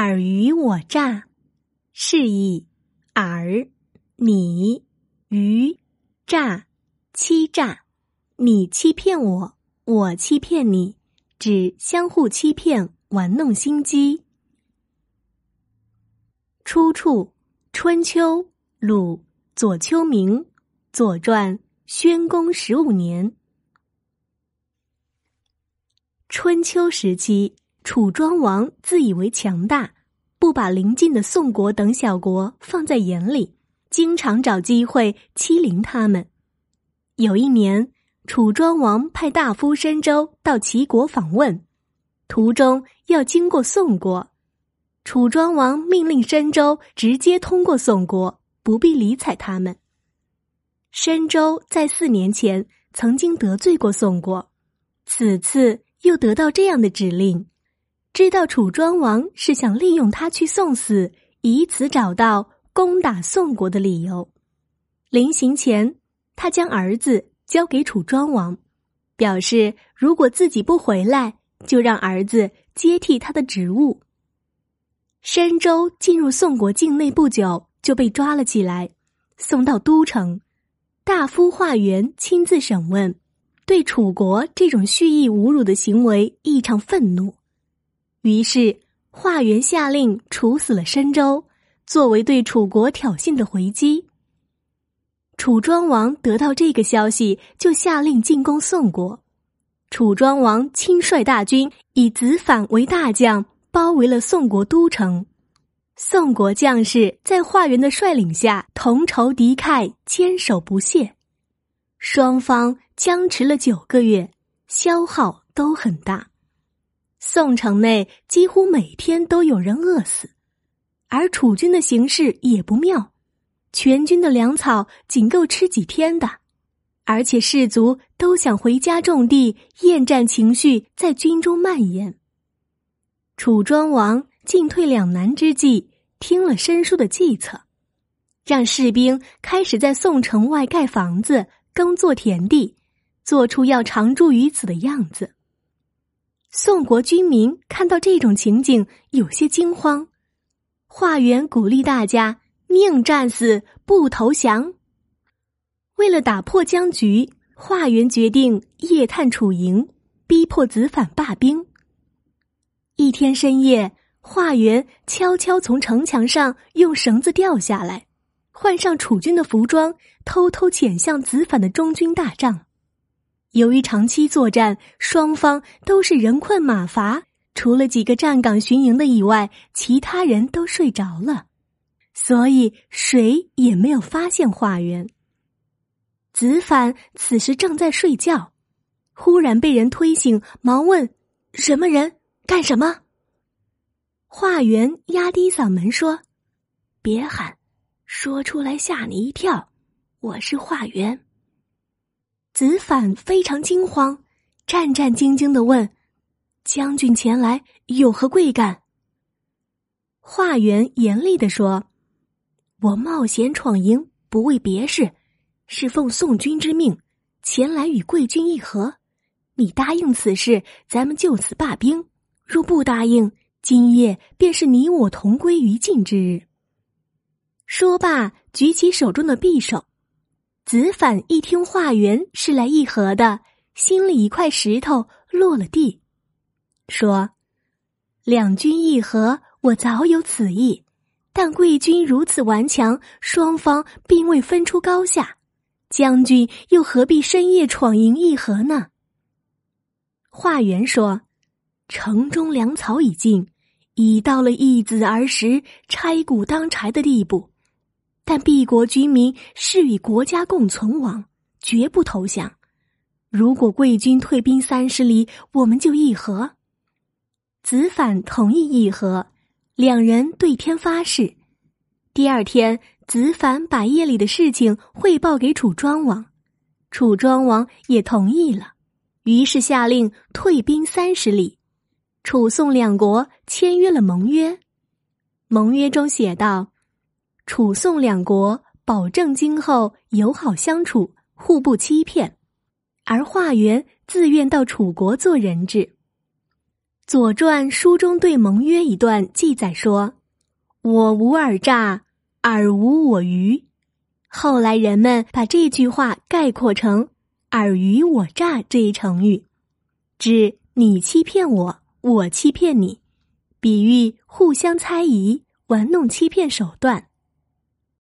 尔虞我诈，是以尔、你、虞、诈、欺诈。你欺骗我，我欺骗你，指相互欺骗、玩弄心机。出处：《春秋·鲁左丘明《左传》宣公十五年。春秋时期，楚庄王自以为强大，不把邻近的宋国等小国放在眼里，经常找机会欺凌他们。有一年，楚庄王派大夫申州到齐国访问，途中要经过宋国。楚庄王命令申州直接通过宋国，不必理睬他们。申州在四年前曾经得罪过宋国，此次又得到这样的指令，知道楚庄王是想利用他去送死，以此找到攻打宋国的理由。临行前，他将儿子交给楚庄王，表示如果自己不回来，就让儿子接替他的职务。申州进入宋国境内不久，就被抓了起来，送到都城。大夫华元亲自审问，对楚国这种蓄意侮辱的行为异常愤怒。于是华元下令处死了申州，作为对楚国挑衅的回击。楚庄王得到这个消息，就下令进攻宋国。楚庄王亲率大军，以子反为大将。包围了宋国都城，宋国将士在华元的率领下同仇敌忾，坚守不懈。双方僵持了九个月，消耗都很大。宋城内几乎每天都有人饿死，而楚军的形势也不妙，全军的粮草仅够吃几天的，而且士卒都想回家种地，厌战情绪在军中蔓延。楚庄王进退两难之际，听了申叔的计策，让士兵开始在宋城外盖房子、耕作田地，做出要常住于此的样子。宋国军民看到这种情景，有些惊慌。华元鼓励大家宁战死不投降。为了打破僵局，华元决定夜探楚营，逼迫子反罢兵。一天深夜，华元悄悄从城墙上用绳子掉下来，换上楚军的服装，偷偷潜向子反的中军大帐。由于长期作战，双方都是人困马乏，除了几个站岗巡营的以外，其他人都睡着了，所以谁也没有发现华元。子反此时正在睡觉，忽然被人推醒，忙问：“什么人？”干什么？华元压低嗓门说：“别喊，说出来吓你一跳。我是华元。”子反非常惊慌，战战兢兢的问：“将军前来有何贵干？”华元严厉的说：“我冒险闯营，不为别事，是奉宋军之命前来与贵军议和。你答应此事，咱们就此罢兵。”若不答应，今夜便是你我同归于尽之日。说罢，举起手中的匕首。子反一听华元是来议和的，心里一块石头落了地，说：“两军议和，我早有此意，但贵军如此顽强，双方并未分出高下，将军又何必深夜闯营议和呢？”华元说。城中粮草已尽，已到了易子而食、拆谷当柴的地步。但敝国军民是与国家共存亡，绝不投降。如果贵军退兵三十里，我们就议和。子反同意议和，两人对天发誓。第二天，子反把夜里的事情汇报给楚庄王，楚庄王也同意了，于是下令退兵三十里。楚宋两国签约了盟约，盟约中写道：“楚宋两国保证今后友好相处，互不欺骗。”而华元自愿到楚国做人质。左传》书中对盟约一段记载说：“我无尔诈，尔无我虞。”后来人们把这句话概括成“尔虞我诈”这一成语，指你欺骗我，我欺骗你，比喻互相猜疑、玩弄欺骗手段。